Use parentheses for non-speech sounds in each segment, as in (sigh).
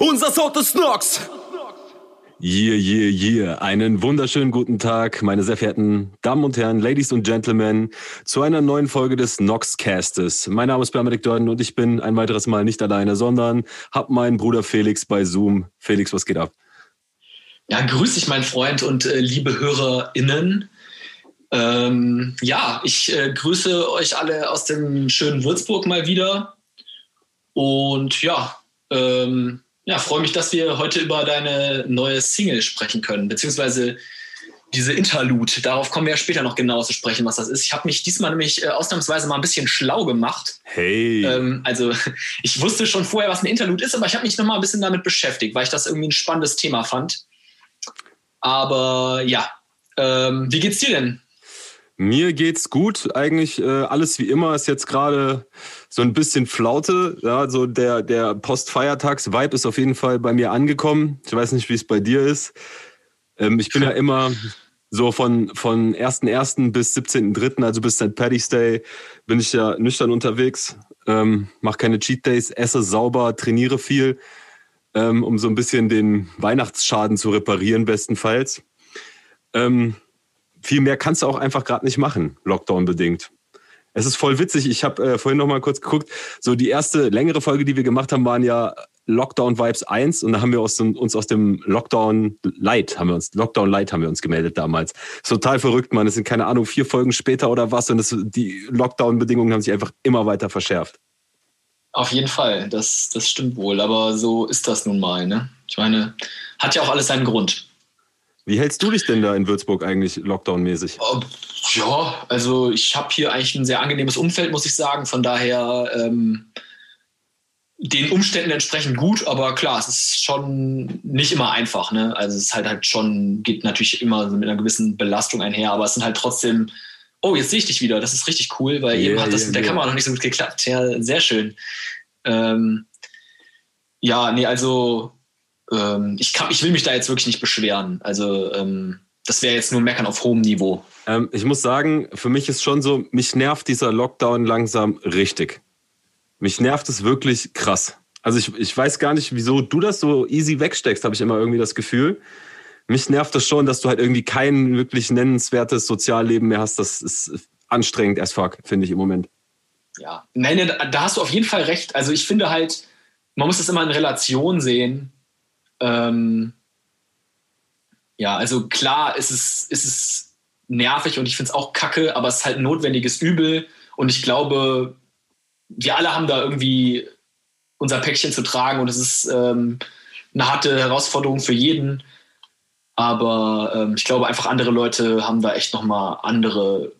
Unser Sound ist Nox! Yeah, yeah, yeah. Einen wunderschönen guten Tag, meine sehr verehrten Damen und Herren, Ladies und Gentlemen, zu einer neuen Folge des Noxcastes. Mein Name ist Benedikt Dörden und ich bin ein weiteres Mal nicht alleine, sondern hab meinen Bruder Felix bei Zoom. Felix, was geht ab? Ja, grüß dich, mein Freund und äh, liebe HörerInnen. Ähm, ja, ich äh, grüße euch alle aus dem schönen Würzburg mal wieder. Und ja, ähm, ja, freue mich, dass wir heute über deine neue Single sprechen können, beziehungsweise diese Interlude. Darauf kommen wir ja später noch genau zu sprechen, was das ist. Ich habe mich diesmal nämlich äh, ausnahmsweise mal ein bisschen schlau gemacht. Hey. Ähm, also (laughs) ich wusste schon vorher, was ein Interlude ist, aber ich habe mich noch mal ein bisschen damit beschäftigt, weil ich das irgendwie ein spannendes Thema fand. Aber ja, ähm, wie geht's dir denn? Mir geht's gut, eigentlich äh, alles wie immer ist jetzt gerade so ein bisschen Flaute. Ja, so der der Postfeiertags-Vibe ist auf jeden Fall bei mir angekommen. Ich weiß nicht, wie es bei dir ist. Ähm, ich bin ja immer so von von 1.1. bis 17.3., also bis St. Paddy's Day, bin ich ja nüchtern unterwegs, ähm, mache keine Cheat Days, esse sauber, trainiere viel, ähm, um so ein bisschen den Weihnachtsschaden zu reparieren, bestenfalls. Ähm, viel mehr kannst du auch einfach gerade nicht machen, Lockdown bedingt. Es ist voll witzig. Ich habe äh, vorhin noch mal kurz geguckt. So die erste längere Folge, die wir gemacht haben, waren ja Lockdown Vibes 1 und da haben wir aus dem, uns aus dem Lockdown Light haben wir uns Lockdown Light haben wir uns gemeldet damals. total verrückt, man. Es sind keine Ahnung vier Folgen später oder was und das, die Lockdown Bedingungen haben sich einfach immer weiter verschärft. Auf jeden Fall, das das stimmt wohl. Aber so ist das nun mal. Ne? Ich meine, hat ja auch alles seinen Grund. Wie hältst du dich denn da in Würzburg eigentlich Lockdown-mäßig? Oh, ja, also ich habe hier eigentlich ein sehr angenehmes Umfeld, muss ich sagen. Von daher ähm, den Umständen entsprechend gut, aber klar, es ist schon nicht immer einfach. Ne? Also es ist halt halt schon, geht natürlich immer mit einer gewissen Belastung einher, aber es sind halt trotzdem, oh, jetzt sehe ich dich wieder, das ist richtig cool, weil yeah, eben hat das yeah, mit der yeah. Kamera noch nicht so gut geklappt. Ja, sehr schön. Ähm, ja, nee, also ähm, ich, kann, ich will mich da jetzt wirklich nicht beschweren. Also ähm, das wäre jetzt nur Meckern auf hohem Niveau. Ähm, ich muss sagen, für mich ist schon so, mich nervt dieser Lockdown langsam richtig. Mich nervt es wirklich krass. Also ich, ich weiß gar nicht, wieso du das so easy wegsteckst, habe ich immer irgendwie das Gefühl. Mich nervt es das schon, dass du halt irgendwie kein wirklich nennenswertes Sozialleben mehr hast. Das ist anstrengend as fuck, finde ich im Moment. Ja, nein, da hast du auf jeden Fall recht. Also ich finde halt, man muss das immer in Relation sehen. Ähm, ja, also klar ist es, ist es nervig und ich finde es auch kacke, aber es ist halt ein notwendiges Übel. Und ich glaube, wir alle haben da irgendwie unser Päckchen zu tragen und es ist ähm, eine harte Herausforderung für jeden. Aber ähm, ich glaube, einfach andere Leute haben da echt nochmal andere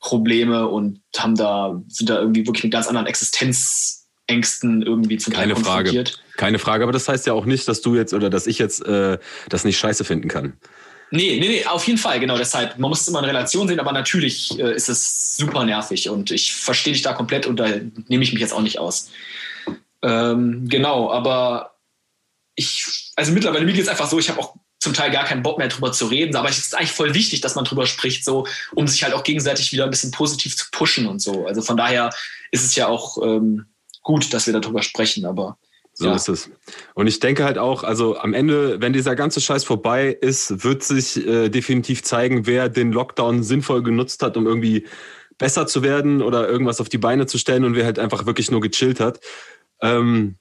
Probleme und haben da, sind da irgendwie wirklich mit ganz anderen Existenzängsten irgendwie zum Teil Keine konfrontiert. Frage. Keine Frage, aber das heißt ja auch nicht, dass du jetzt oder dass ich jetzt äh, das nicht scheiße finden kann. Nee, nee, nee, auf jeden Fall, genau deshalb. Man muss es immer in Relation sehen, aber natürlich äh, ist es super nervig und ich verstehe dich da komplett und da nehme ich mich jetzt auch nicht aus. Ähm, genau, aber ich, also mittlerweile mir geht es einfach so, ich habe auch zum Teil gar keinen Bock mehr drüber zu reden, aber es ist eigentlich voll wichtig, dass man drüber spricht, so, um sich halt auch gegenseitig wieder ein bisschen positiv zu pushen und so. Also von daher ist es ja auch ähm, gut, dass wir darüber sprechen, aber so ja. ist es. Und ich denke halt auch, also am Ende, wenn dieser ganze Scheiß vorbei ist, wird sich äh, definitiv zeigen, wer den Lockdown sinnvoll genutzt hat, um irgendwie besser zu werden oder irgendwas auf die Beine zu stellen und wer halt einfach wirklich nur gechillt hat. Ähm,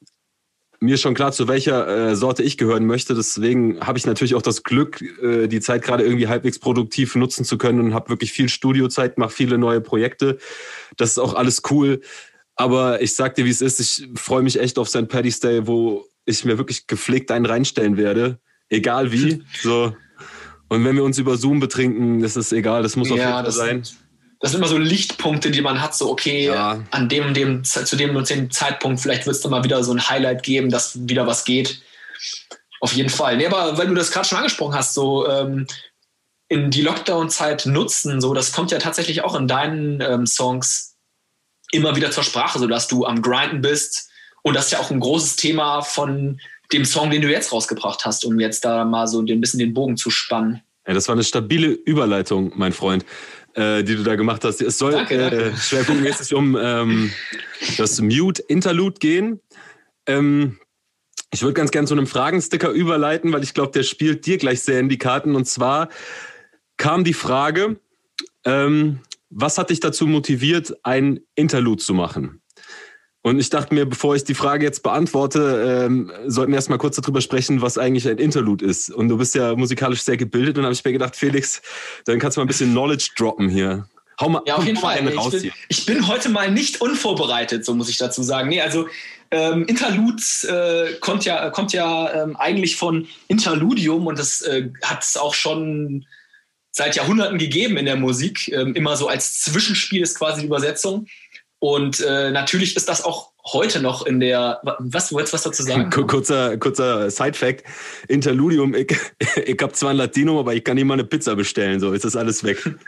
mir schon klar, zu welcher äh, Sorte ich gehören möchte. Deswegen habe ich natürlich auch das Glück, äh, die Zeit gerade irgendwie halbwegs produktiv nutzen zu können und habe wirklich viel Studiozeit, mache viele neue Projekte. Das ist auch alles cool. Aber ich sag dir, wie es ist, ich freue mich echt auf St. Paddy's Day, wo ich mir wirklich gepflegt einen reinstellen werde. Egal wie. (laughs) So. Und wenn wir uns über Zoom betrinken, das ist egal, das muss auf jeden Fall sein. Das sind immer so Lichtpunkte, die man hat, so okay, ja. an dem, dem, zu dem und dem Zeitpunkt, vielleicht wird es dann mal wieder so ein Highlight geben, dass wieder was geht. Auf jeden Fall. Nee, aber weil du das gerade schon angesprochen hast, so ähm, in die Lockdown-Zeit nutzen, so das kommt ja tatsächlich auch in deinen ähm, Songs immer wieder zur Sprache, sodass du am Grinden bist. Und das ist ja auch ein großes Thema von dem Song, den du jetzt rausgebracht hast, um jetzt da mal so ein bisschen den Bogen zu spannen. Ja, das war eine stabile Überleitung, mein Freund, äh, die du da gemacht hast. Es soll danke, danke. Äh, schwerpunktmäßig um ähm, das Mute Interlude gehen. Ähm, Ich würde ganz gern zu einem Fragensticker überleiten, weil ich glaube, der spielt dir gleich sehr in die Karten. Und zwar kam die Frage, ähm, was hat dich dazu motiviert, ein Interlude zu machen? Und ich dachte mir, bevor ich die Frage jetzt beantworte, ähm, sollten wir erstmal kurz darüber sprechen, was eigentlich ein Interlude ist. Und du bist ja musikalisch sehr gebildet und habe ich mir gedacht, Felix, dann kannst du mal ein bisschen Knowledge droppen hier. Hau mal, ja, auf jeden Fall. Ich bin, ich bin, heute mal nicht unvorbereitet, so muss ich dazu sagen. Nee, also ähm, Interludes äh, kommt ja, kommt ja ähm, eigentlich von Interludium und das äh, hat es auch schon seit Jahrhunderten gegeben in der Musik. Ähm, immer so als Zwischenspiel ist quasi die Übersetzung. Und äh, natürlich ist das auch heute noch in der. Was, du wolltest was dazu sagen? (laughs) Kurzer, kurzer Side-Fact: Interludium, ich, (laughs) ich habe zwar ein Latinum, aber ich kann nicht mal eine Pizza bestellen, so ist das alles weg. (laughs)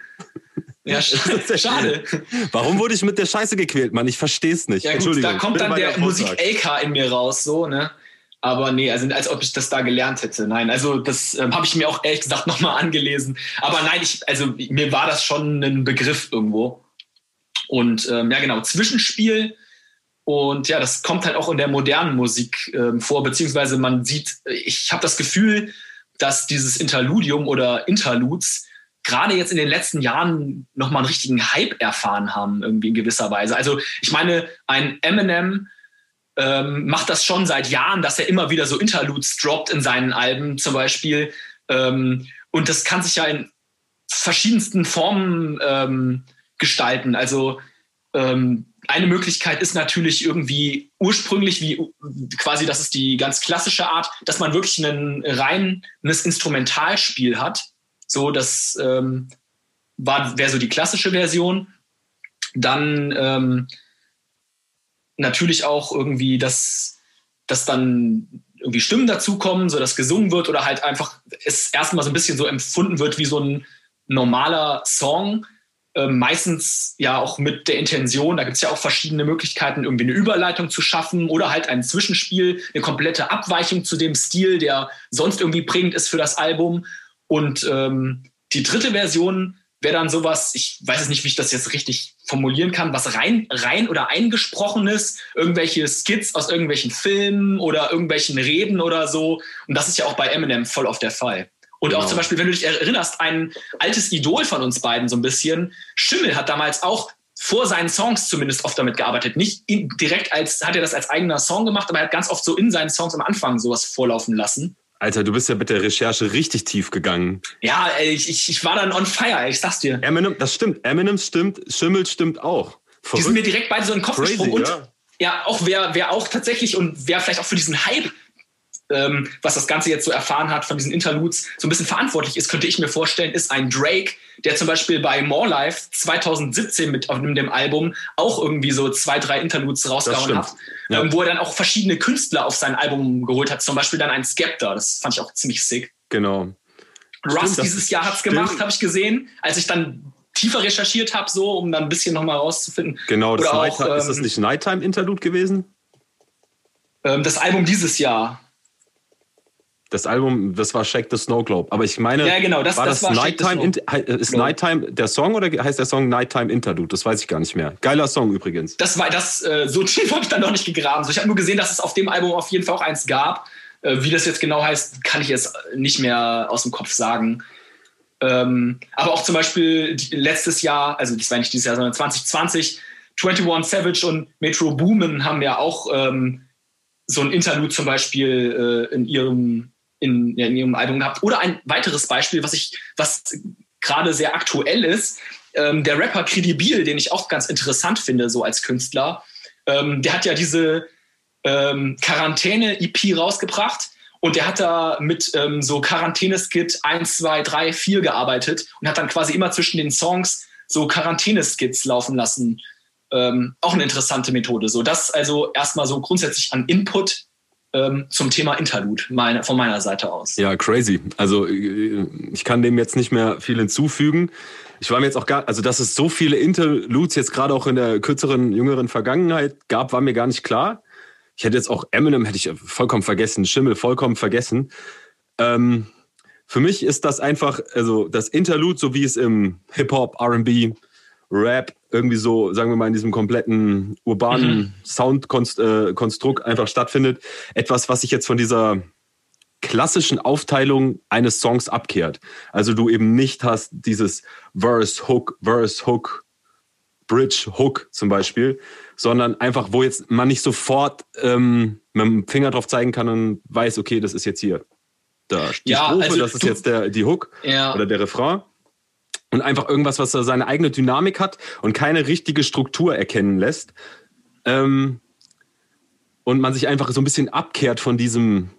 Ja, schade. Warum wurde ich mit der Scheiße gequält, Mann? Ich verstehe es nicht. Ja, gut, da kommt dann der Musik-LK in mir raus, so, ne? Aber nee, also als ob ich das da gelernt hätte. Nein, also das ähm, habe ich mir auch ehrlich gesagt (laughs) nochmal angelesen. Aber nein, ich, also mir war das schon ein Begriff irgendwo. Und ähm, ja, genau, Zwischenspiel. Und ja, das kommt halt auch in der modernen Musik ähm, vor, beziehungsweise man sieht, ich habe das Gefühl, dass dieses Interludium oder Interludes gerade jetzt in den letzten Jahren nochmal einen richtigen Hype erfahren haben, irgendwie in gewisser Weise. Also ich meine, ein Eminem ähm, macht das schon seit Jahren, dass er immer wieder so Interludes droppt in seinen Alben zum Beispiel. Ähm, und das kann sich ja in verschiedensten Formen ähm, gestalten. Also ähm, eine Möglichkeit ist natürlich irgendwie ursprünglich wie quasi, das ist die ganz klassische Art, dass man wirklich ein reines Instrumentalspiel hat. So, das ähm, wäre so die klassische Version. Dann ähm, natürlich auch irgendwie, dass, dass dann irgendwie Stimmen dazukommen, so dass gesungen wird oder halt einfach es erstmal so ein bisschen so empfunden wird wie so ein normaler Song ähm, meistens ja auch mit der Intention, da gibt es ja auch verschiedene Möglichkeiten, irgendwie eine Überleitung zu schaffen oder halt ein Zwischenspiel, eine komplette Abweichung zu dem Stil, der sonst irgendwie prägend ist für das Album. Und ähm, die dritte Version wäre dann sowas, ich weiß es nicht, wie ich das jetzt richtig formulieren kann, was rein, rein oder eingesprochenes, irgendwelche Skits aus irgendwelchen Filmen oder irgendwelchen Reden oder so. Und das ist ja auch bei Eminem voll auf der Fall. Und genau. auch zum Beispiel, wenn du dich erinnerst, ein altes Idol von uns beiden so ein bisschen, Schimmel hat damals auch vor seinen Songs zumindest oft damit gearbeitet. Nicht direkt als, hat er das als eigener Song gemacht, aber er hat ganz oft so in seinen Songs am Anfang sowas vorlaufen lassen. Alter, du bist ja mit der Recherche richtig tief gegangen. Ja, ich, ich, ich war dann on fire, ich sag's dir. Eminem, das stimmt. Eminem stimmt, Schimmel stimmt auch. Verrückt. Die sind mir direkt beide so in den Kopf Crazy, gesprungen. Und ja. ja, auch wer, wer auch tatsächlich und wer vielleicht auch für diesen Hype ähm, was das Ganze jetzt so erfahren hat von diesen Interludes, so ein bisschen verantwortlich ist, könnte ich mir vorstellen, ist ein Drake, der zum Beispiel bei More Life 2017 mit auf dem Album auch irgendwie so zwei, drei Interludes rausgehauen hat, ja. ähm, wo er dann auch verschiedene Künstler auf sein Album geholt hat, zum Beispiel dann ein Skepta, das fand ich auch ziemlich sick. Genau. Russ stimmt, dieses Jahr hat es gemacht, habe ich gesehen, als ich dann tiefer recherchiert habe, so, um dann ein bisschen nochmal rauszufinden. Genau, das auch, ähm, ist das ähm, nicht Nighttime Interlude gewesen? Ähm, das Album dieses Jahr. Das Album, das war Shake the Snow Globe. Aber ich meine, ja, genau, das, war das, das war Nighttime, ist Nighttime der Song oder heißt der Song Nighttime Interlude? Das weiß ich gar nicht mehr. Geiler Song übrigens. Das war das, äh, so tief (laughs) habe ich dann noch nicht gegraben. So, ich habe nur gesehen, dass es auf dem Album auf jeden Fall auch eins gab. Äh, wie das jetzt genau heißt, kann ich jetzt nicht mehr aus dem Kopf sagen. Ähm, aber auch zum Beispiel letztes Jahr, also das war nicht dieses Jahr, sondern 2020, 21 Savage und Metro Boomin haben ja auch ähm, so ein Interlude zum Beispiel äh, in ihrem in, in ihrem Album gehabt. Oder ein weiteres Beispiel, was ich, was gerade sehr aktuell ist, ähm, der Rapper Credibil, den ich auch ganz interessant finde, so als Künstler, ähm, der hat ja diese ähm, Quarantäne-EP rausgebracht und der hat da mit ähm, so Quarantäne-Skit 1, 2, 3, 4 gearbeitet und hat dann quasi immer zwischen den Songs so Quarantäne-Skits laufen lassen. Ähm, auch eine interessante Methode. So, das also erstmal so grundsätzlich an Input, zum Thema Interlude meine, von meiner Seite aus. Ja, crazy. Also äh, ich kann dem jetzt nicht mehr viel hinzufügen. Ich war mir jetzt auch gar, also dass es so viele Interludes jetzt gerade auch in der kürzeren, jüngeren Vergangenheit gab, war mir gar nicht klar. Ich hätte jetzt auch Eminem, hätte ich vollkommen vergessen, Schimmel vollkommen vergessen. Ähm, für mich ist das einfach, also das Interlude, so wie es im Hip-Hop, RB Rap, irgendwie so, sagen wir mal, in diesem kompletten urbanen mhm. Soundkonstrukt äh, einfach stattfindet. Etwas, was sich jetzt von dieser klassischen Aufteilung eines Songs abkehrt. Also du eben nicht hast dieses Verse, Hook, Verse, Hook, Bridge, Hook zum Beispiel, sondern einfach, wo jetzt man nicht sofort ähm, mit dem Finger drauf zeigen kann und weiß, okay, das ist jetzt hier da die ja, Strophe, also das ist jetzt der, die Hook ja. oder der Refrain. Und einfach irgendwas, was seine eigene Dynamik hat und keine richtige Struktur erkennen lässt. Ähm, und man sich einfach so ein bisschen abkehrt von diesem,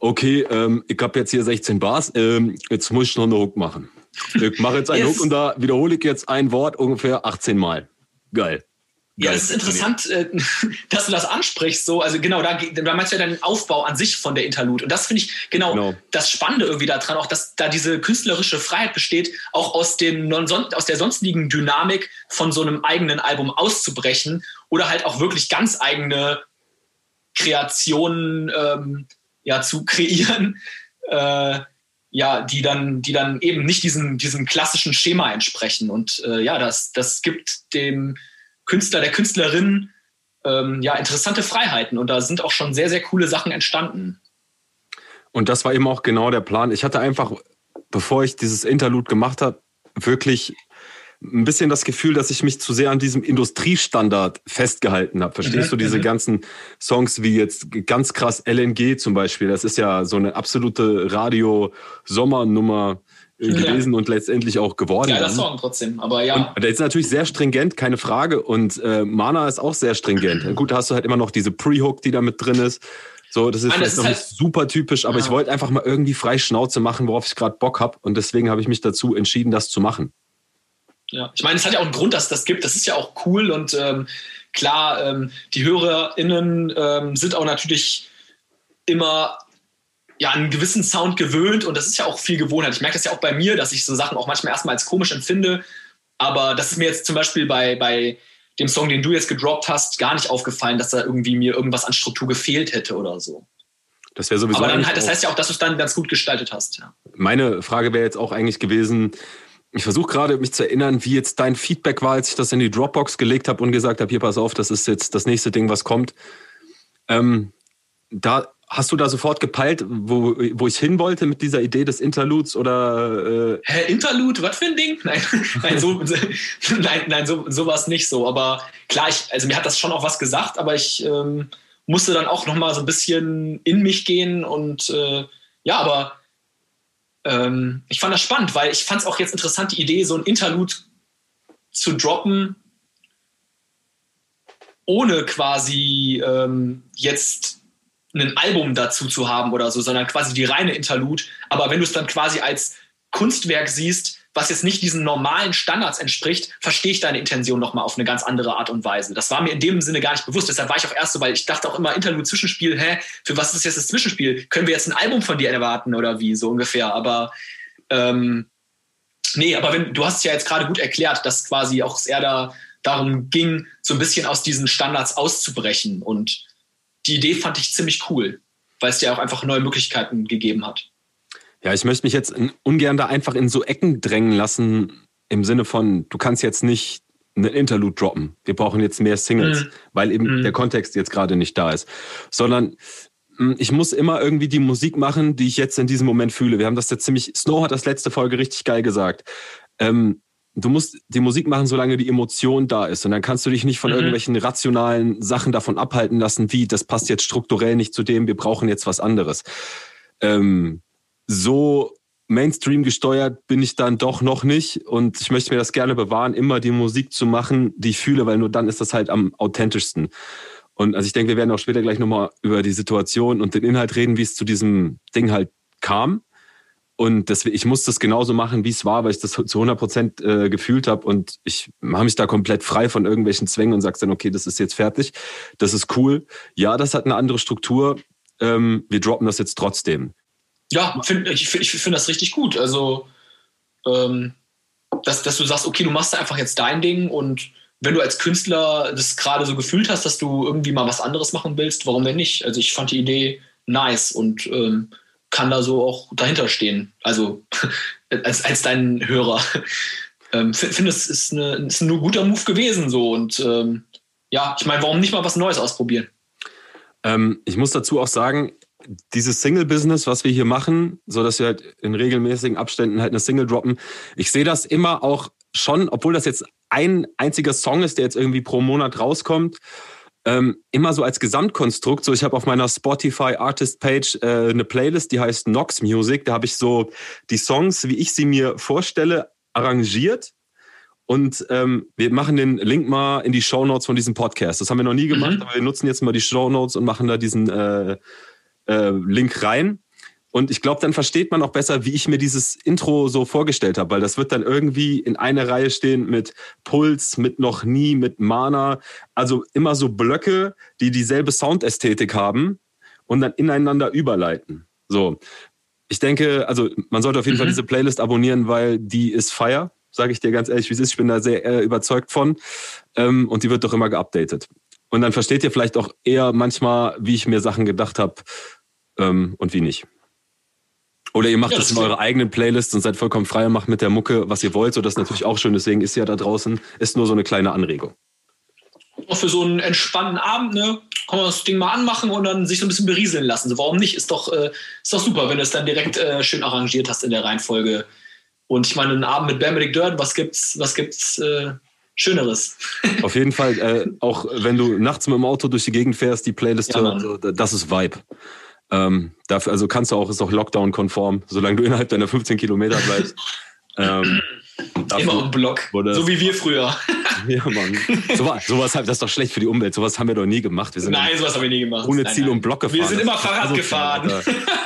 okay, ähm, ich habe jetzt hier 16 Bars, ähm, jetzt muss ich noch eine Hook machen. Ich mache jetzt einen yes. Hook und da wiederhole ich jetzt ein Wort ungefähr 18 Mal. Geil. Ja, es ist interessant, äh, (laughs) dass du das ansprichst. So, also genau, da, da meinst du ja den Aufbau an sich von der Interlude. Und das finde ich genau, genau, das Spannende irgendwie daran, auch dass da diese künstlerische Freiheit besteht, auch aus, dem, aus der sonstigen Dynamik von so einem eigenen Album auszubrechen oder halt auch wirklich ganz eigene Kreationen ähm, ja, zu (laughs) kreieren. Äh, ja, die dann, die dann eben nicht diesem, diesem klassischen Schema entsprechen. Und äh, ja, das, das gibt dem Künstler, der Künstlerin ähm, ja interessante Freiheiten und da sind auch schon sehr, sehr coole Sachen entstanden. Und das war eben auch genau der Plan. Ich hatte einfach, bevor ich dieses Interlude gemacht habe, wirklich ein bisschen das Gefühl, dass ich mich zu sehr an diesem Industriestandard festgehalten habe. Verstehst mhm, du diese mhm. ganzen Songs wie jetzt ganz krass LNG zum Beispiel? Das ist ja so eine absolute Radio-Sommernummer gewesen ja. und letztendlich auch geworden. Geiler Song trotzdem, aber ja. Und der ist natürlich sehr stringent, keine Frage. Und äh, Mana ist auch sehr stringent. Gut, da hast du halt immer noch diese Pre-Hook, die da mit drin ist. So, das ist Nein, vielleicht das ist noch halt, nicht super typisch, aber ja. ich wollte einfach mal irgendwie frei Schnauze machen, worauf ich gerade Bock habe. Und deswegen habe ich mich dazu entschieden, das zu machen. Ja, ich meine, es hat ja auch einen Grund, dass es das gibt. Das ist ja auch cool und ähm, klar, ähm, die HörerInnen ähm, sind auch natürlich immer ja, einen gewissen Sound gewöhnt und das ist ja auch viel Gewohnheit. Ich merke das ja auch bei mir, dass ich so Sachen auch manchmal erstmal als komisch empfinde. Aber das ist mir jetzt zum Beispiel bei, bei dem Song, den du jetzt gedroppt hast, gar nicht aufgefallen, dass da irgendwie mir irgendwas an Struktur gefehlt hätte oder so. Das wäre sowieso. Aber dann halt, das heißt ja auch, dass du es dann ganz gut gestaltet hast. Ja. Meine Frage wäre jetzt auch eigentlich gewesen, ich versuche gerade mich zu erinnern, wie jetzt dein Feedback war, als ich das in die Dropbox gelegt habe und gesagt habe, hier pass auf, das ist jetzt das nächste Ding, was kommt. Ähm, da Hast du da sofort gepeilt, wo, wo ich hin wollte mit dieser Idee des Interludes oder? Äh Hä, Interlude, was für ein Ding? (laughs) Nein, nein, so, (laughs) nein, nein, so, so war es nicht so. Aber klar, ich, also mir hat das schon auch was gesagt, aber ich ähm, musste dann auch noch mal so ein bisschen in mich gehen und äh, ja, aber ähm, ich fand das spannend, weil ich fand es auch jetzt interessant, die Idee, so ein Interlude zu droppen, ohne quasi ähm, jetzt ein Album dazu zu haben oder so, sondern quasi die reine Interlude. Aber wenn du es dann quasi als Kunstwerk siehst, was jetzt nicht diesen normalen Standards entspricht, verstehe ich deine Intention nochmal auf eine ganz andere Art und Weise. Das war mir in dem Sinne gar nicht bewusst. Deshalb war ich auch erst so, weil ich dachte auch immer Interlude, Zwischenspiel, hä, für was ist jetzt das Zwischenspiel? Können wir jetzt ein Album von dir erwarten oder wie, so ungefähr. Aber ähm, nee, aber wenn, du hast es ja jetzt gerade gut erklärt, dass quasi auch eher da darum ging, so ein bisschen aus diesen Standards auszubrechen und die Idee fand ich ziemlich cool, weil es dir auch einfach neue Möglichkeiten gegeben hat. Ja, ich möchte mich jetzt ungern da einfach in so Ecken drängen lassen, im Sinne von, du kannst jetzt nicht einen Interlude droppen. Wir brauchen jetzt mehr Singles, mhm. weil eben mhm. der Kontext jetzt gerade nicht da ist. Sondern hm, ich muss immer irgendwie die Musik machen, die ich jetzt in diesem Moment fühle. Wir haben das jetzt ziemlich, Snow hat das letzte Folge richtig geil gesagt. Ähm, du musst die Musik machen, solange die Emotion da ist. Und dann kannst du dich nicht von mhm. irgendwelchen rationalen Sachen davon abhalten lassen, wie das passt jetzt strukturell nicht zu dem, wir brauchen jetzt was anderes. Ähm, so Mainstream gesteuert bin ich dann doch noch nicht und ich möchte mir das gerne bewahren, immer die Musik zu machen, die ich fühle, weil nur dann ist das halt am authentischsten. Und also ich denke, wir werden auch später gleich nochmal über die Situation und den Inhalt reden, wie es zu diesem Ding halt kam. Und deswegen, ich muss das genauso machen, wie es war, weil ich das zu 100 Prozent äh, gefühlt habe. Und ich mache mich da komplett frei von irgendwelchen Zwängen und sage dann, okay, das ist jetzt fertig. Das ist cool. Ja, das hat eine andere Struktur. Ähm, wir droppen das jetzt trotzdem. Ja, find, ich, ich finde das richtig gut. Also, ähm, dass, dass du sagst, okay, du machst einfach jetzt dein Ding und wenn du als Künstler das gerade so gefühlt hast, dass du irgendwie mal was anderes machen willst, warum denn nicht? Also ich fand die Idee nice und ähm, kann da so auch dahinter stehen. Also (laughs) als, als dein Hörer. (laughs) ähm, finde, es ist, eine, ist ein guter Move gewesen so und ähm, ja, ich meine, warum nicht mal was Neues ausprobieren? Ähm, ich muss dazu auch sagen, dieses Single-Business, was wir hier machen, so dass wir halt in regelmäßigen Abständen halt eine Single droppen, ich sehe das immer auch schon, obwohl das jetzt ein einziger Song ist, der jetzt irgendwie pro Monat rauskommt, ähm, immer so als Gesamtkonstrukt. So, ich habe auf meiner Spotify Artist Page äh, eine Playlist, die heißt Nox Music. Da habe ich so die Songs, wie ich sie mir vorstelle, arrangiert. Und ähm, wir machen den Link mal in die Show Notes von diesem Podcast. Das haben wir noch nie gemacht, mhm. aber wir nutzen jetzt mal die Show Notes und machen da diesen äh, äh, Link rein. Und ich glaube, dann versteht man auch besser, wie ich mir dieses Intro so vorgestellt habe, weil das wird dann irgendwie in einer Reihe stehen mit Puls, mit noch nie, mit Mana. Also immer so Blöcke, die dieselbe Soundästhetik haben und dann ineinander überleiten. So. Ich denke, also man sollte auf jeden mhm. Fall diese Playlist abonnieren, weil die ist fire, sage ich dir ganz ehrlich, wie es ist. Ich bin da sehr äh, überzeugt von. Ähm, und die wird doch immer geupdatet. Und dann versteht ihr vielleicht auch eher manchmal, wie ich mir Sachen gedacht habe ähm, und wie nicht. Oder ihr macht ja, das, das in eurer eigenen Playlist und seid vollkommen frei und macht mit der Mucke, was ihr wollt. So, das ist natürlich auch schön. Deswegen ist ja da draußen, ist nur so eine kleine Anregung. Auch für so einen entspannten Abend, ne? Kann man das Ding mal anmachen und dann sich so ein bisschen berieseln lassen. So, warum nicht? Ist doch, äh, ist doch super, wenn du es dann direkt äh, schön arrangiert hast in der Reihenfolge. Und ich meine, einen Abend mit Benedict Dirt, was gibt's, was gibt's äh, Schöneres? (laughs) Auf jeden Fall, äh, auch wenn du nachts mit dem Auto durch die Gegend fährst, die Playlist ja, hören, also, das ist Vibe. Ähm, dafür, also kannst du auch, ist auch Lockdown-konform, solange du innerhalb deiner 15 Kilometer bleibst. ähm, (laughs) Immer im Block. So wie wir früher. (laughs) ja, Mann. So, sowas, das ist doch schlecht für die Umwelt. Sowas haben wir doch nie gemacht. Nein, sowas haben wir nie gemacht. Ohne nein, Ziel nein. und Block gefahren. Wir sind immer Fahrrad also, gefahren.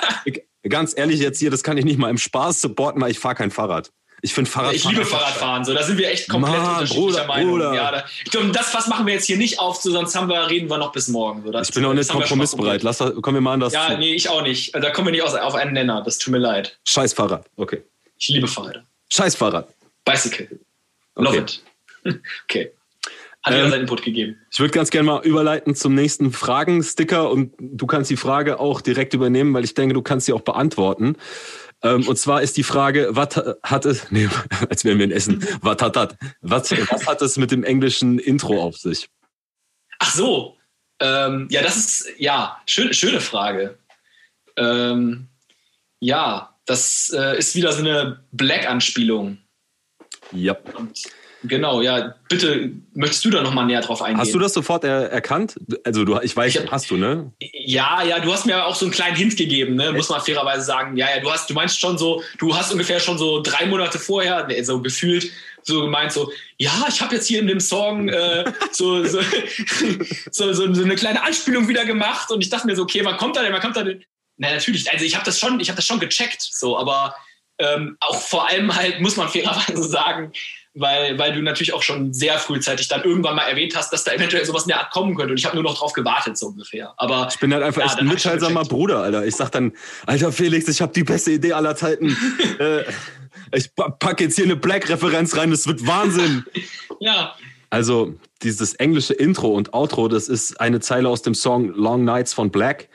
(laughs) ganz ehrlich jetzt hier, das kann ich nicht mal im Spaß supporten, weil ich fahre kein Fahrrad. Ich finde Fahrradfahren. Ich liebe Fahrradfahren. So, da sind wir echt komplett Mann, unterschiedlicher Bruder, Meinung. Bruder. Ja, da, ich glaube, das was machen wir jetzt hier nicht auf, so, sonst haben wir, reden wir noch bis morgen. So, das, ich bin auch nicht kompromissbereit. Lass, kommen wir mal an das. Ja, zu. nee, ich auch nicht. Da kommen wir nicht auf einen Nenner. Das tut mir leid. Scheiß Fahrrad. Okay. Ich liebe Fahrräder. Scheiß Fahrrad. Bicycle. Love okay. it. (laughs) okay. Hat ähm, seinen Input gegeben. Ich würde ganz gerne mal überleiten zum nächsten Fragen-Sticker und du kannst die Frage auch direkt übernehmen, weil ich denke, du kannst sie auch beantworten. Ähm, und zwar ist die Frage, was hat es, nee, (laughs) als wären wir in Essen, was hat das, was, was hat es mit dem englischen Intro auf sich? Ach so, ähm, ja, das ist, ja, schön, schöne Frage. Ähm, ja, das äh, ist wieder so eine Black-Anspielung. Ja. Und Genau, ja. Bitte, möchtest du da nochmal näher drauf eingehen? Hast du das sofort er erkannt? Also, du, ich weiß, ich hab, hast du, ne? Ja, ja, du hast mir auch so einen kleinen Hint gegeben, ne? Muss man fairerweise sagen. Ja, ja, du hast, du meinst schon so, du hast ungefähr schon so drei Monate vorher, ne, so gefühlt, so gemeint, so, ja, ich habe jetzt hier in dem Song äh, so, (laughs) so, so, so, eine kleine Anspielung wieder gemacht und ich dachte mir so, okay, wann kommt da denn, wann kommt da denn? Na, natürlich, also ich habe das schon, ich habe das schon gecheckt, so, aber ähm, auch vor allem halt, muss man fairerweise sagen, weil, weil du natürlich auch schon sehr frühzeitig dann irgendwann mal erwähnt hast, dass da eventuell sowas in der Art kommen könnte. Und ich habe nur noch drauf gewartet, so ungefähr. Aber ich bin halt einfach ja, echt ein mitteilsamer Bruder, Alter. Ich sag dann, Alter Felix, ich habe die beste Idee aller Zeiten. (laughs) äh, ich packe jetzt hier eine Black-Referenz rein, das wird Wahnsinn. (laughs) ja. Also dieses englische Intro und Outro, das ist eine Zeile aus dem Song Long Nights von Black.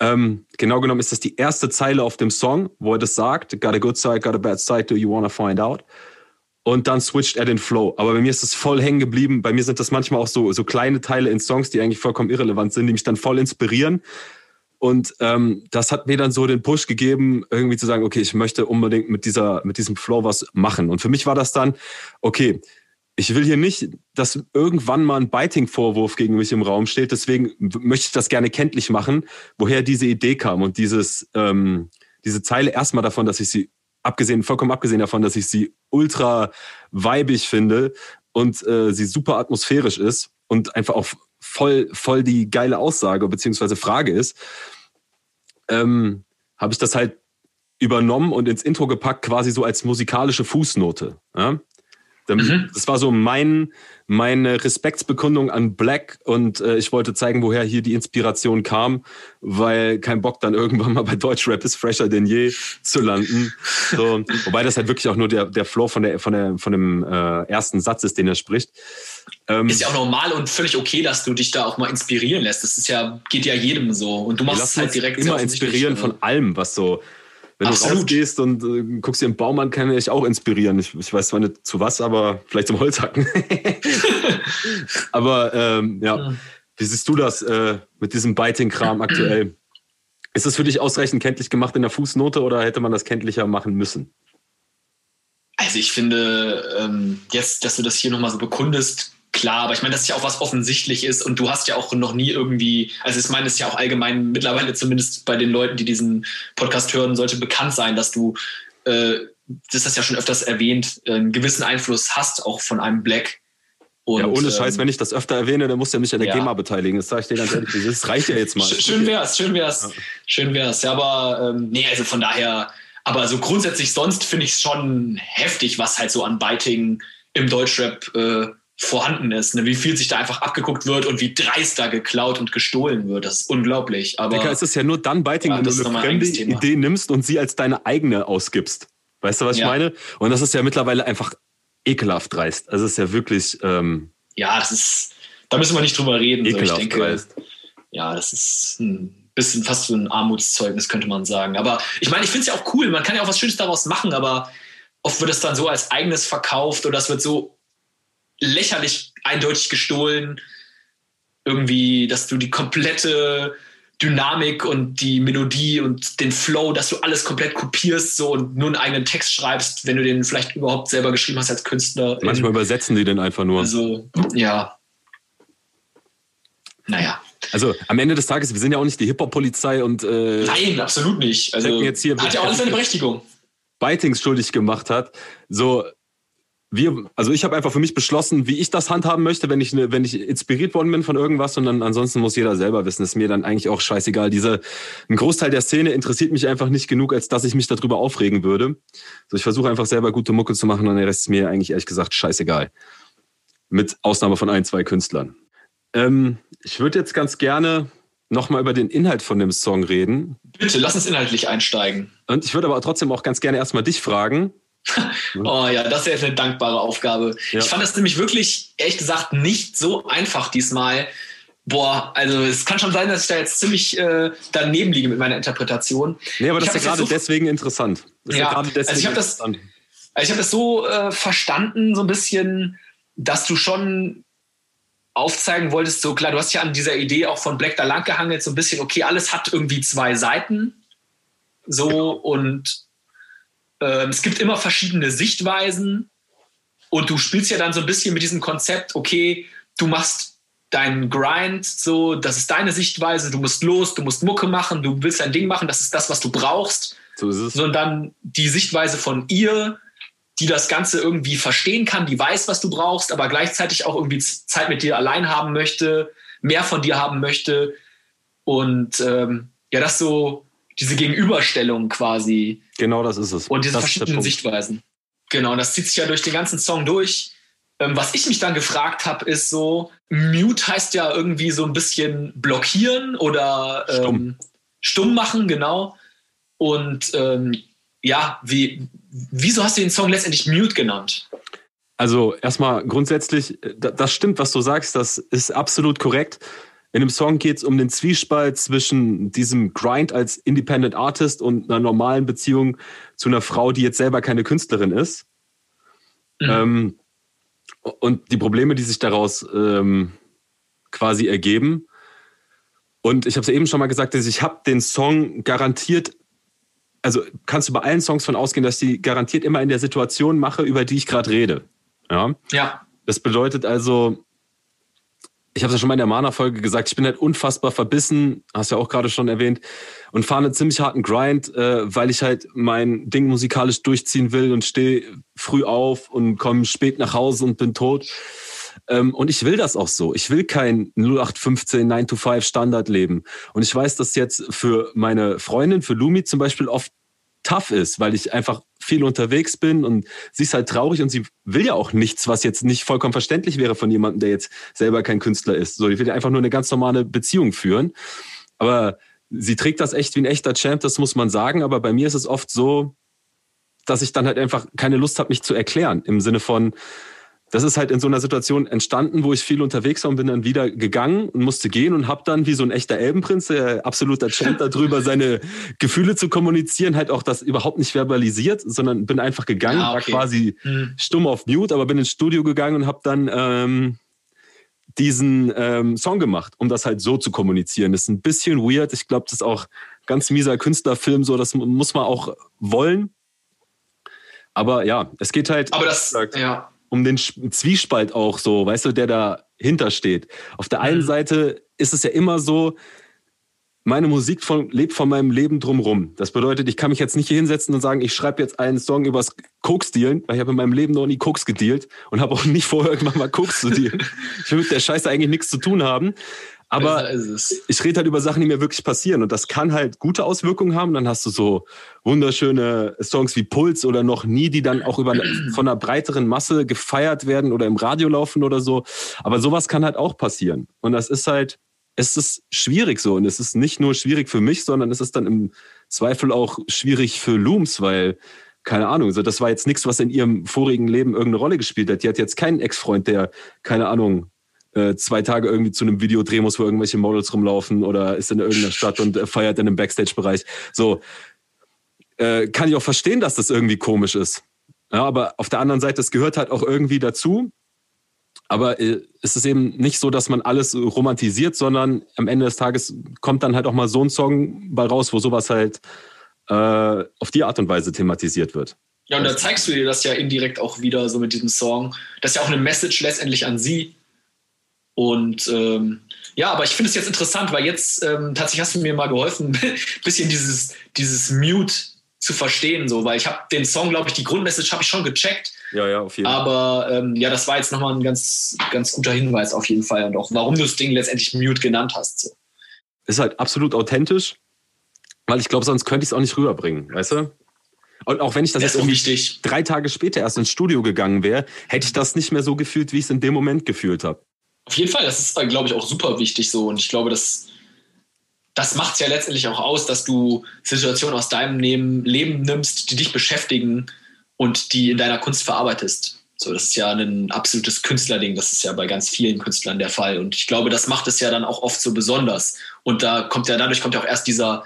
Ähm, genau genommen ist das die erste Zeile auf dem Song, wo er das sagt. Got a good side, got a bad side, do you wanna find out? Und dann switcht er den Flow. Aber bei mir ist das voll hängen geblieben. Bei mir sind das manchmal auch so, so kleine Teile in Songs, die eigentlich vollkommen irrelevant sind, die mich dann voll inspirieren. Und ähm, das hat mir dann so den Push gegeben, irgendwie zu sagen, okay, ich möchte unbedingt mit dieser, mit diesem Flow was machen. Und für mich war das dann, okay, ich will hier nicht, dass irgendwann mal ein Biting-Vorwurf gegen mich im Raum steht. Deswegen möchte ich das gerne kenntlich machen, woher diese Idee kam und dieses, ähm, diese Zeile erstmal davon, dass ich sie abgesehen, vollkommen abgesehen davon, dass ich sie ultra weibig finde und äh, sie super atmosphärisch ist und einfach auch voll, voll die geile Aussage bzw. Frage ist, ähm, habe ich das halt übernommen und ins Intro gepackt, quasi so als musikalische Fußnote. Ja? Mhm. Das war so mein, meine Respektsbekundung an Black und äh, ich wollte zeigen, woher hier die Inspiration kam, weil kein Bock dann (laughs) irgendwann mal bei Deutschrap ist fresher denn je zu landen. So, wobei das halt wirklich auch nur der, der Flow von, der, von, der, von dem äh, ersten Satz ist, den er spricht. Ähm, ist ja auch normal und völlig okay, dass du dich da auch mal inspirieren lässt. Das ist ja, geht ja jedem so. Und du machst es halt direkt. Immer inspirieren von allem, was so Wenn Absolut. du rausgehst und äh, guckst dir einen Baum an, kann ich auch inspirieren. Ich, ich, weiß zwar nicht zu was, aber vielleicht zum Holzhacken. (laughs) aber ähm, ja. ja. wie siehst du das äh, mit diesem Biting-Kram aktuell? Ist das für dich ausreichend kenntlich gemacht in der Fußnote oder hätte man das kenntlicher machen müssen? Also ich finde, ähm, jetzt, dass du das hier nochmal so bekundest, klar, aber ich meine, das ist ja auch was offensichtlich ist und du hast ja auch noch nie irgendwie, also ich meine, es ist ja auch allgemein mittlerweile zumindest bei den Leuten, die diesen Podcast hören, sollte bekannt sein, dass du, äh, das hast ja schon öfters erwähnt, einen gewissen Einfluss hast, auch von einem Black. Und, ja, ohne Scheiß, ähm, wenn ich das öfter erwähne, dann muss er mich an der ja. GEMA beteiligen. Das sage ich dir ganz ehrlich. Das reicht ja jetzt mal. Schön wär's, schön wär's. Ja. Schön wär's. Ja, aber ähm, nee, also von daher, aber so grundsätzlich sonst finde ich es schon heftig, was halt so an Biting im Deutschrap äh, vorhanden ist. Ne? Wie viel sich da einfach abgeguckt wird und wie dreist da geklaut und gestohlen wird. Das ist unglaublich. Aber Digga, es ist ja nur dann Biting, ja, wenn du eine fremde Idee nimmst und sie als deine eigene ausgibst. Weißt du, was ja. ich meine? Und das ist ja mittlerweile einfach ekelhaft dreist. Also es ist ja wirklich. Ähm, ja, das ist. Da müssen wir nicht drüber reden. Ekelhaft so. ich denke, dreist. Ja, das ist ein bisschen fast so ein Armutszeugnis, könnte man sagen. Aber ich meine, ich finde es ja auch cool. Man kann ja auch was Schönes daraus machen, aber oft wird es dann so als eigenes verkauft oder es wird so lächerlich eindeutig gestohlen. Irgendwie, dass du die komplette Dynamik und die Melodie und den Flow, dass du alles komplett kopierst so und nur einen eigenen Text schreibst, wenn du den vielleicht überhaupt selber geschrieben hast als Künstler. Manchmal übersetzen die den einfach nur. Also, ja. Naja. Also am Ende des Tages, wir sind ja auch nicht die Hip-Hop-Polizei und äh, Nein, absolut nicht. Also jetzt hier hat ja auch alles seine (laughs) Berechtigung. Bitings schuldig gemacht hat. So, wir, also ich habe einfach für mich beschlossen, wie ich das handhaben möchte, wenn ich, wenn ich inspiriert worden bin von irgendwas und dann ansonsten muss jeder selber wissen. ist mir dann eigentlich auch scheißegal. Diese, ein Großteil der Szene interessiert mich einfach nicht genug, als dass ich mich darüber aufregen würde. So, ich versuche einfach selber gute Mucke zu machen und der Rest ist mir eigentlich ehrlich gesagt scheißegal. Mit Ausnahme von ein, zwei Künstlern. Ähm, ich würde jetzt ganz gerne nochmal über den Inhalt von dem Song reden. Bitte, lass uns inhaltlich einsteigen. Und ich würde aber trotzdem auch ganz gerne erstmal dich fragen, oh ja, das ist eine dankbare Aufgabe. Ja. Ich fand das nämlich wirklich, ehrlich gesagt, nicht so einfach diesmal. Boah, also es kann schon sein, dass ich da jetzt ziemlich äh, daneben liege mit meiner Interpretation. Nee, aber das ist ja gerade so, deswegen interessant. Das ja, ja also ich habe das, also ich hab das so äh, verstanden, so ein bisschen, dass du schon aufzeigen wolltest, so klar, du hast ja an dieser Idee auch von Black da lang gehangelt, so ein bisschen, okay, alles hat irgendwie zwei Seiten. So und ähm, es gibt immer verschiedene Sichtweisen und du spielst ja dann so ein bisschen mit diesem Konzept, okay, du machst deinen Grind, so, das ist deine Sichtweise, du musst los, du musst Mucke machen, du willst dein Ding machen, das ist das, was du brauchst. So ist es. Sondern die Sichtweise von ihr, die das Ganze irgendwie verstehen kann, die weiß, was du brauchst, aber gleichzeitig auch irgendwie Zeit mit dir allein haben möchte, mehr von dir haben möchte. Und ähm, ja, das so diese Gegenüberstellung quasi. Genau, das ist es. Und diese das verschiedenen Sichtweisen. Genau, und das zieht sich ja durch den ganzen Song durch. Ähm, was ich mich dann gefragt habe, ist so, Mute heißt ja irgendwie so ein bisschen blockieren oder ähm, stumm. stumm machen, genau. Und ähm, ja, wie, wieso hast du den Song letztendlich Mute genannt? Also erstmal grundsätzlich, äh, das stimmt, was du sagst, das ist absolut korrekt. In dem Song geht es um den Zwiespalt zwischen diesem Grind als Independent Artist und einer normalen Beziehung zu einer Frau, die jetzt selber keine Künstlerin ist. Mhm. Ähm, und die Probleme, die sich daraus ähm, quasi ergeben. Und ich habe es eben schon mal gesagt, dass ich habe den Song garantiert, also kannst du bei allen Songs von ausgehen, dass ich die garantiert immer in der Situation mache, über die ich gerade rede. Ja. ja. Das bedeutet also, ich habe es ja schon mal in der Mana-Folge gesagt, ich bin halt unfassbar verbissen, hast ja auch gerade schon erwähnt, und fahre einen ziemlich harten Grind, äh, weil ich halt mein Ding musikalisch durchziehen will und stehe früh auf und komme spät nach Hause und bin tot. Ähm, und ich will das auch so. Ich will kein 0815 9 to 5 Standard leben. Und ich weiß, dass jetzt für meine Freundin, für Lumi zum Beispiel oft tough ist, weil ich einfach viel unterwegs bin und sie ist halt traurig und sie will ja auch nichts, was jetzt nicht vollkommen verständlich wäre von jemandem, der jetzt selber kein Künstler ist. So, ich will ja einfach nur eine ganz normale Beziehung führen. Aber sie trägt das echt wie ein echter Champ, das muss man sagen. Aber bei mir ist es oft so, dass ich dann halt einfach keine Lust habe, mich zu erklären. Im Sinne von, das ist halt in so einer Situation entstanden, wo ich viel unterwegs war und bin dann wieder gegangen und musste gehen und habe dann wie so ein echter Elbenprinz, der absoluter Champ darüber, seine Gefühle zu kommunizieren, halt auch das überhaupt nicht verbalisiert, sondern bin einfach gegangen, ja, okay. war quasi hm. stumm auf Mute, aber bin ins Studio gegangen und habe dann ähm, diesen ähm, Song gemacht, um das halt so zu kommunizieren. Das ist ein bisschen weird. Ich glaube, das ist auch ganz mieser Künstlerfilm, so das muss man auch wollen. Aber ja, es geht halt. Aber das, ja um den Zwiespalt auch so, weißt du, der dahinter steht. Auf der einen mhm. Seite ist es ja immer so, meine Musik von, lebt von meinem Leben drumrum. Das bedeutet, ich kann mich jetzt nicht hier hinsetzen und sagen, ich schreibe jetzt einen Song übers Koks-Dealen, weil ich habe in meinem Leben noch nie Koks gedealt und habe auch nicht vor, (laughs) irgendwann mal Koks zu dealen. ich will mit der Scheiße eigentlich nichts zu tun haben. Aber ich rede halt über Sachen, die mir wirklich passieren. Und das kann halt gute Auswirkungen haben. Dann hast du so wunderschöne Songs wie Puls oder noch nie, die dann auch über von einer breiteren Masse gefeiert werden oder im Radio laufen oder so. Aber sowas kann halt auch passieren. Und das ist halt, es ist schwierig so. Und es ist nicht nur schwierig für mich, sondern es ist dann im Zweifel auch schwierig für Looms, weil keine Ahnung, so das war jetzt nichts, was in ihrem vorigen Leben irgendeine Rolle gespielt hat. Die hat jetzt keinen Ex-Freund, der, keine Ahnung, äh, zwei Tage irgendwie zu einem Video drehen muss, wo irgendwelche Models rumlaufen oder ist in irgendeiner Stadt und äh, feiert in einem Backstage-Bereich. So, äh, kann ich auch verstehen, dass das irgendwie komisch ist. Ja, aber auf der anderen Seite, es gehört halt auch irgendwie dazu. Aber äh, es ist eben nicht so, dass man alles romantisiert, sondern am Ende des Tages kommt dann halt auch mal so ein Song bei raus, wo sowas halt äh, auf die Art und Weise thematisiert wird. Ja, und da zeigst du dir das ja indirekt auch wieder so mit diesem Song. Das ist ja auch eine Message letztendlich an sie, und ähm, ja, aber ich finde es jetzt interessant, weil jetzt ähm, tatsächlich hast du mir mal geholfen, ein (laughs) bisschen dieses, dieses Mute zu verstehen, so, weil ich habe den Song, glaube ich, die Grundmessage habe ich schon gecheckt. Ja, ja, auf jeden Fall. Aber ähm, ja, das war jetzt nochmal ein ganz, ganz guter Hinweis auf jeden Fall und auch warum du das Ding letztendlich Mute genannt hast. So. Ist halt absolut authentisch, weil ich glaube, sonst könnte ich es auch nicht rüberbringen, weißt du? Und auch wenn ich das, das jetzt irgendwie drei Tage später erst ins Studio gegangen wäre, hätte ich das nicht mehr so gefühlt, wie ich es in dem Moment gefühlt habe. Auf jeden Fall, das ist, äh, glaube ich, auch super wichtig so. Und ich glaube, das, das macht es ja letztendlich auch aus, dass du Situationen aus deinem Leben nimmst, die dich beschäftigen und die in deiner Kunst verarbeitest. So, das ist ja ein absolutes Künstlerding. Das ist ja bei ganz vielen Künstlern der Fall. Und ich glaube, das macht es ja dann auch oft so besonders. Und da kommt ja, dadurch kommt ja auch erst dieser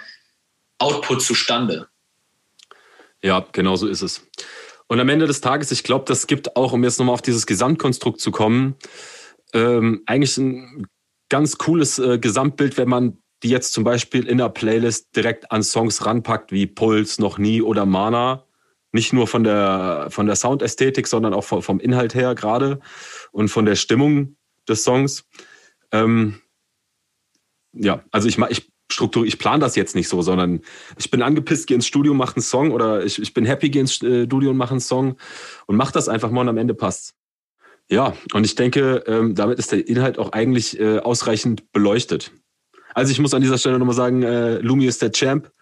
Output zustande. Ja, genau so ist es. Und am Ende des Tages, ich glaube, das gibt auch, um jetzt nochmal auf dieses Gesamtkonstrukt zu kommen, ähm, eigentlich ein ganz cooles äh, Gesamtbild, wenn man die jetzt zum Beispiel in der Playlist direkt an Songs ranpackt, wie Puls, Noch Nie oder Mana. Nicht nur von der, von der Soundästhetik, sondern auch vom, vom Inhalt her gerade und von der Stimmung des Songs. Ähm, ja, also ich, ich ich plane das jetzt nicht so, sondern ich bin angepisst, gehe ins Studio, mache einen Song oder ich, ich bin happy, gehe ins äh, Studio und mache einen Song und mache das einfach mal und am Ende passt's. Ja, und ich denke, ähm, damit ist der Inhalt auch eigentlich äh, ausreichend beleuchtet. Also ich muss an dieser Stelle nochmal sagen, äh, Lumi ist der Champ.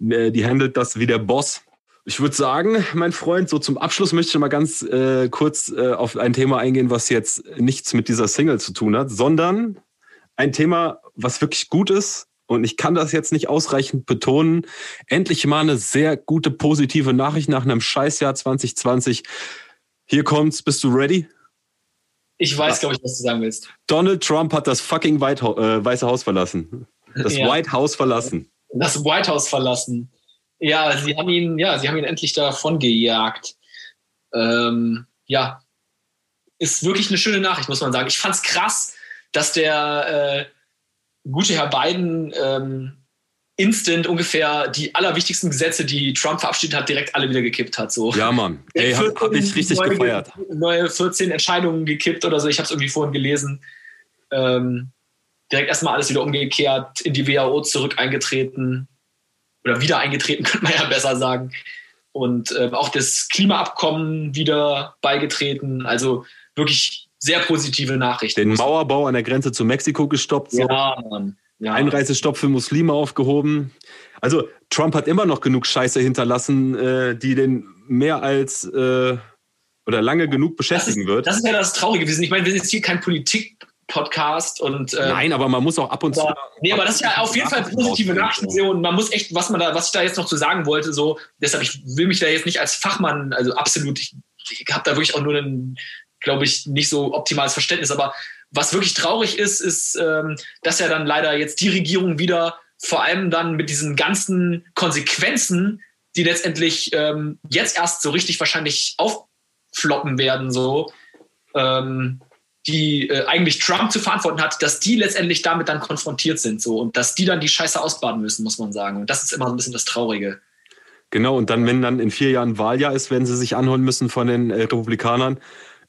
Äh, die handelt das wie der Boss. Ich würde sagen, mein Freund, so zum Abschluss möchte ich mal ganz äh, kurz äh, auf ein Thema eingehen, was jetzt nichts mit dieser Single zu tun hat, sondern ein Thema, was wirklich gut ist. Und ich kann das jetzt nicht ausreichend betonen. Endlich mal eine sehr gute, positive Nachricht nach einem Scheißjahr 2020. Hier kommt's. Bist du ready? Ich weiß, glaube ich, was du sagen willst. Donald Trump hat das fucking White, äh, Weiße Haus verlassen. Das ja. White House verlassen. Das White House verlassen. Ja, sie haben ihn, ja, sie haben ihn endlich davon gejagt. Ähm, ja, ist wirklich eine schöne Nachricht, muss man sagen. Ich fand es krass, dass der äh, gute Herr Biden ähm, instant ungefähr die allerwichtigsten Gesetze, die Trump verabschiedet hat, direkt alle wieder gekippt hat. So. Ja, Mann. Ey, hab, hab ich richtig neue, gefeiert. Neue 14 Entscheidungen gekippt oder so. Ich habe es irgendwie vorhin gelesen. Ähm, direkt erstmal alles wieder umgekehrt, in die WHO zurück eingetreten. Oder wieder eingetreten, (laughs) könnte man ja besser sagen. Und äh, auch das Klimaabkommen wieder beigetreten. Also wirklich sehr positive Nachrichten. Den Mauerbau an der Grenze zu Mexiko gestoppt. So. Ja, Mann ja. Einreisestopp für Muslime aufgehoben. Also Trump hat immer noch genug Scheiße hinterlassen, äh, die den mehr als äh, oder lange genug beschäftigen das ist, wird. Das ist ja das Traurige gewesen. Ich meine, wir sind jetzt hier kein Politik-Podcast und äh, Nein, aber man muss auch ab und aber, zu. Nee, aber das ist ja auf jeden Fall positive Nachrichten und man muss echt, was man da, was ich da jetzt noch zu sagen wollte, so, deshalb ich will mich da jetzt nicht als Fachmann, also absolut, ich, ich habe da wirklich auch nur einen glaube ich, nicht so optimales Verständnis. Aber was wirklich traurig ist, ist, ähm, dass ja dann leider jetzt die Regierung wieder vor allem dann mit diesen ganzen Konsequenzen, die letztendlich ähm, jetzt erst so richtig wahrscheinlich auffloppen werden, so, ähm, die äh, eigentlich Trump zu verantworten hat, dass die letztendlich damit dann konfrontiert sind, so und dass die dann die Scheiße ausbaden müssen, muss man sagen. Und das ist immer so ein bisschen das Traurige. Genau, und dann, wenn dann in vier Jahren Wahljahr ist, werden sie sich anholen müssen von den äh, Republikanern.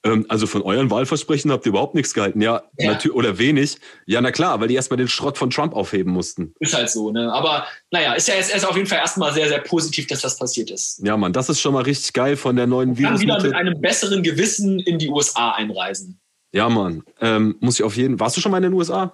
Ähm, also von euren Wahlversprechen habt ihr überhaupt nichts gehalten. Ja, ja. oder wenig. Ja, na klar, weil die erstmal den Schrott von Trump aufheben mussten. Ist halt so, ne? Aber naja, ist ja jetzt ist auf jeden Fall erstmal sehr, sehr positiv, dass das passiert ist. Ja, Mann, das ist schon mal richtig geil von der neuen Virus. Dann wieder mit einem besseren Gewissen in die USA einreisen. Ja, Mann. Ähm, muss ich auf jeden Warst du schon mal in den USA?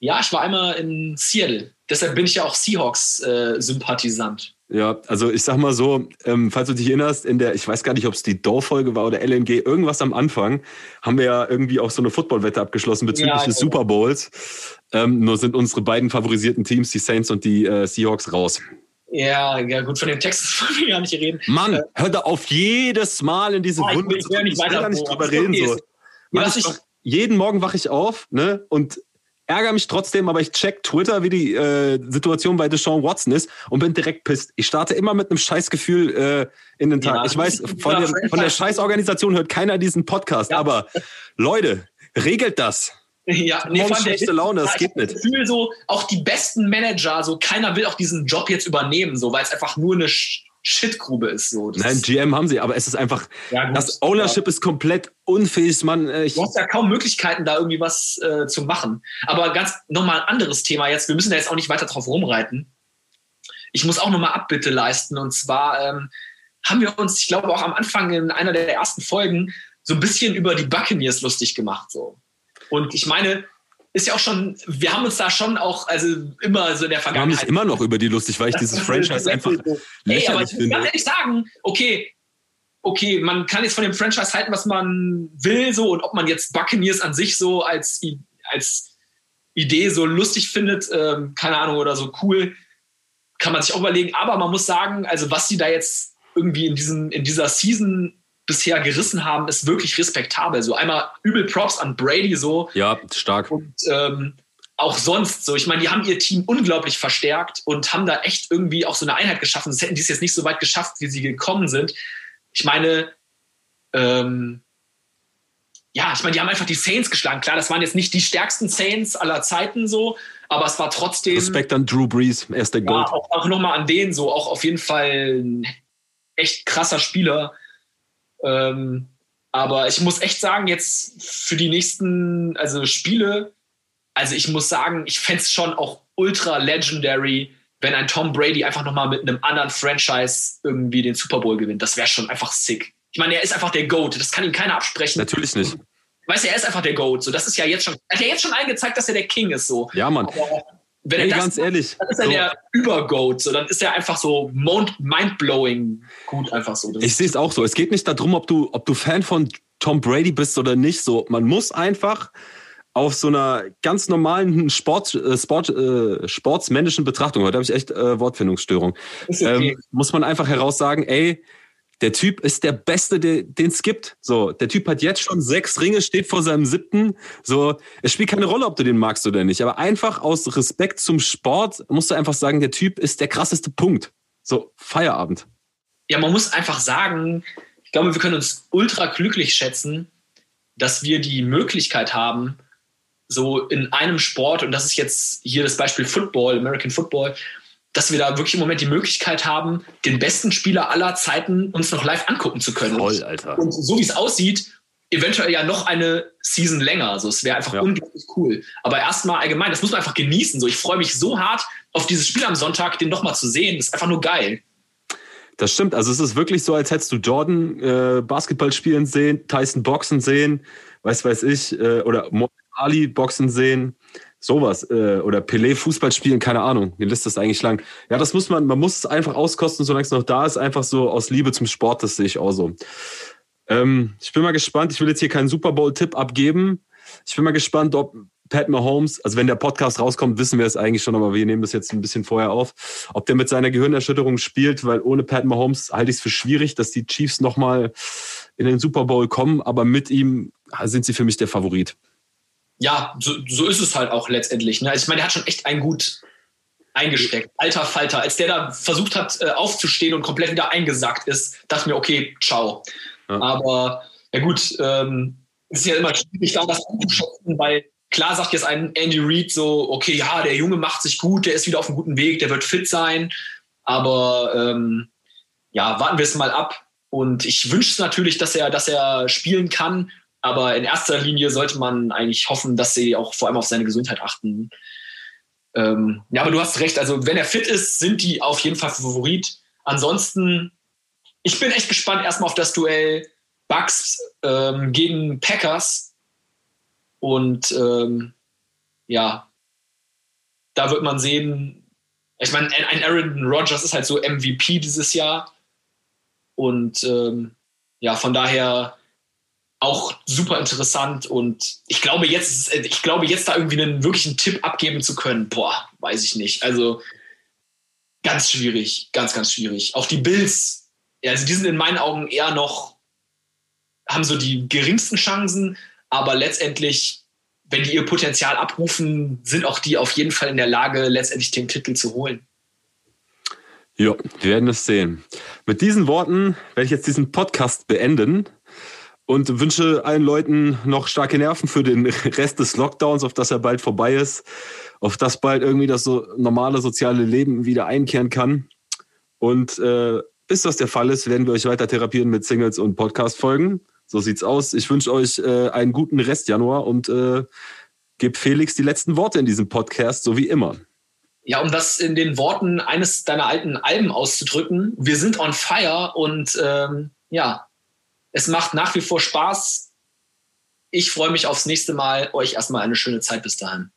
Ja, ich war einmal in Seattle. Deshalb bin ich ja auch Seahawks-Sympathisant. Ja, also ich sag mal so, ähm, falls du dich erinnerst, in der, ich weiß gar nicht, ob es die Dow-Folge war oder LNG, irgendwas am Anfang, haben wir ja irgendwie auch so eine Footballwette abgeschlossen bezüglich ja, des Super Bowls. Ähm, nur sind unsere beiden favorisierten Teams, die Saints und die äh, Seahawks, raus. Ja, ja, gut, von den Texten (laughs) wollen wir gar nicht reden. Mann, äh, hör da auf jedes Mal in diese oh, Wunde ich will, ich will nicht weiter da nicht drüber reden. So. Mann, ich, jeden Morgen wache ich auf ne, und ärgere mich trotzdem, aber ich check Twitter, wie die äh, Situation bei Deshaun Watson ist und bin direkt pisst. Ich starte immer mit einem Scheißgefühl äh, in den Tag. Ja, ich weiß, von der, von der Scheißorganisation hört keiner diesen Podcast, ja. aber Leute, regelt das. Ja, nee, vor allem der, Laune, das geht nicht. Gefühl so, auch die besten Manager, so keiner will auch diesen Job jetzt übernehmen, so weil es einfach nur eine Shitgrube ist. So. Das Nein, GM haben sie, aber es ist einfach, ja, gut, das Ownership ja. ist komplett unfähig. Man, äh, ich du hast ja kaum Möglichkeiten, da irgendwie was äh, zu machen. Aber ganz nochmal ein anderes Thema jetzt. Wir müssen da jetzt auch nicht weiter drauf rumreiten. Ich muss auch nochmal Abbitte leisten. Und zwar ähm, haben wir uns, ich glaube auch am Anfang in einer der ersten Folgen, so ein bisschen über die Buccaneers lustig gemacht. So. Und ich meine, ist ja auch schon, wir haben uns da schon auch, also immer so in der Vergangenheit. Wir haben mich immer noch über die lustig, weil ich dieses (laughs) Franchise einfach so. Ey, aber ich muss ganz ehrlich sagen, okay, okay, man kann jetzt von dem Franchise halten, was man will, so, und ob man jetzt Buccaneers an sich so als, als Idee so lustig findet, ähm, keine Ahnung, oder so cool, kann man sich auch überlegen. Aber man muss sagen, also was sie da jetzt irgendwie in, diesem, in dieser Season bisher gerissen haben, ist wirklich respektabel. So einmal übel Props an Brady so. Ja, stark. Und ähm, auch sonst so. Ich meine, die haben ihr Team unglaublich verstärkt und haben da echt irgendwie auch so eine Einheit geschaffen. Das hätten die es jetzt nicht so weit geschafft, wie sie gekommen sind. Ich meine, ähm, ja, ich meine, die haben einfach die Saints geschlagen. Klar, das waren jetzt nicht die stärksten Saints aller Zeiten so, aber es war trotzdem. Respekt an Drew Brees, er ist der Gold. Ja, auch, auch nochmal an den so, auch auf jeden Fall ein echt krasser Spieler. Ähm, aber ich muss echt sagen, jetzt für die nächsten also Spiele, also ich muss sagen, ich fände es schon auch ultra legendary, wenn ein Tom Brady einfach nochmal mit einem anderen Franchise irgendwie den Super Bowl gewinnt. Das wäre schon einfach sick. Ich meine, er ist einfach der GOAT. Das kann ihm keiner absprechen. Natürlich nicht. Weißt du, er ist einfach der GOAT. So, das ist ja jetzt schon, er hat ja jetzt schon eingezeigt, dass er der King ist. So. Ja, Mann. Aber wenn Ey, er das, ganz ehrlich. Dann ist er so. der Übergoat. So, dann ist er einfach so mindblowing gut, einfach so. Das ich sehe es auch so. Es geht nicht darum, ob du, ob du Fan von Tom Brady bist oder nicht. So, man muss einfach auf so einer ganz normalen Sport, äh, Sport, äh, sportsmännischen Betrachtung, heute habe ich echt äh, Wortfindungsstörung, okay. ähm, muss man einfach heraussagen, ey, der Typ ist der Beste, den es gibt. So, der Typ hat jetzt schon sechs Ringe, steht vor seinem siebten. So, es spielt keine Rolle, ob du den magst oder nicht. Aber einfach aus Respekt zum Sport musst du einfach sagen, der Typ ist der krasseste Punkt. So, Feierabend. Ja, man muss einfach sagen, ich glaube, wir können uns ultra glücklich schätzen, dass wir die Möglichkeit haben, so in einem Sport, und das ist jetzt hier das Beispiel Football, American Football, dass wir da wirklich im Moment die Möglichkeit haben, den besten Spieler aller Zeiten uns noch live angucken zu können. Voll, Alter. Und so wie es aussieht, eventuell ja noch eine Season länger. Also es wäre einfach ja. unglaublich cool. Aber erstmal allgemein, das muss man einfach genießen. So, ich freue mich so hart auf dieses Spiel am Sonntag, den nochmal zu sehen. Das ist einfach nur geil. Das stimmt. Also es ist wirklich so, als hättest du Jordan äh, Basketball spielen sehen, Tyson boxen sehen, weiß weiß ich, äh, oder Ali boxen sehen sowas äh, oder Pelé Fußball spielen, keine Ahnung. Die Liste ist eigentlich lang. Ja, das muss man, man muss es einfach auskosten, solange es noch da ist, einfach so aus Liebe zum Sport, das sehe ich auch so. Ähm, ich bin mal gespannt, ich will jetzt hier keinen Super Bowl-Tipp abgeben. Ich bin mal gespannt, ob Pat Mahomes, also wenn der Podcast rauskommt, wissen wir es eigentlich schon, aber wir nehmen das jetzt ein bisschen vorher auf, ob der mit seiner Gehirnerschütterung spielt, weil ohne Pat Mahomes halte ich es für schwierig, dass die Chiefs nochmal in den Super Bowl kommen, aber mit ihm sind sie für mich der Favorit. Ja, so, so ist es halt auch letztendlich. Ne? Also ich meine, er hat schon echt ein gut eingesteckt. Alter Falter, als der da versucht hat äh, aufzustehen und komplett wieder eingesackt ist, dachte mir, okay, ciao. Ja. Aber ja gut, ähm, es ist ja immer schwierig, da das anzuschätzen, weil klar sagt jetzt ein Andy Reid so, okay, ja, der Junge macht sich gut, der ist wieder auf einem guten Weg, der wird fit sein. Aber ähm, ja, warten wir es mal ab. Und ich wünsche es natürlich, dass er, dass er spielen kann. Aber in erster Linie sollte man eigentlich hoffen, dass sie auch vor allem auf seine Gesundheit achten. Ähm, ja, aber du hast recht. Also, wenn er fit ist, sind die auf jeden Fall Favorit. Ansonsten, ich bin echt gespannt erstmal auf das Duell Bucks ähm, gegen Packers. Und ähm, ja, da wird man sehen, ich meine, ein Aaron Rodgers ist halt so MVP dieses Jahr. Und ähm, ja, von daher auch super interessant. Und ich glaube, jetzt, ich glaube, jetzt da irgendwie einen wirklichen Tipp abgeben zu können, boah, weiß ich nicht. Also ganz schwierig, ganz, ganz schwierig. Auch die Bills, also die sind in meinen Augen eher noch, haben so die geringsten Chancen, aber letztendlich wenn die ihr Potenzial abrufen, sind auch die auf jeden Fall in der Lage, letztendlich den Titel zu holen. Ja, wir werden es sehen. Mit diesen Worten werde ich jetzt diesen Podcast beenden und wünsche allen Leuten noch starke Nerven für den (laughs) Rest des Lockdowns, auf das er bald vorbei ist, auf das bald irgendwie das so normale soziale Leben wieder einkehren kann. Und äh, bis das der Fall ist, werden wir euch weiter therapieren mit Singles und Podcast-Folgen. So sieht's aus. Ich wünsche euch äh, einen guten Rest Januar und äh, gebe Felix die letzten Worte in diesem Podcast, so wie immer. Ja, um das in den Worten eines deiner alten Alben auszudrücken, wir sind on fire und ähm, ja, es macht nach wie vor Spaß. Ich freue mich aufs nächste Mal. Euch erstmal eine schöne Zeit bis dahin.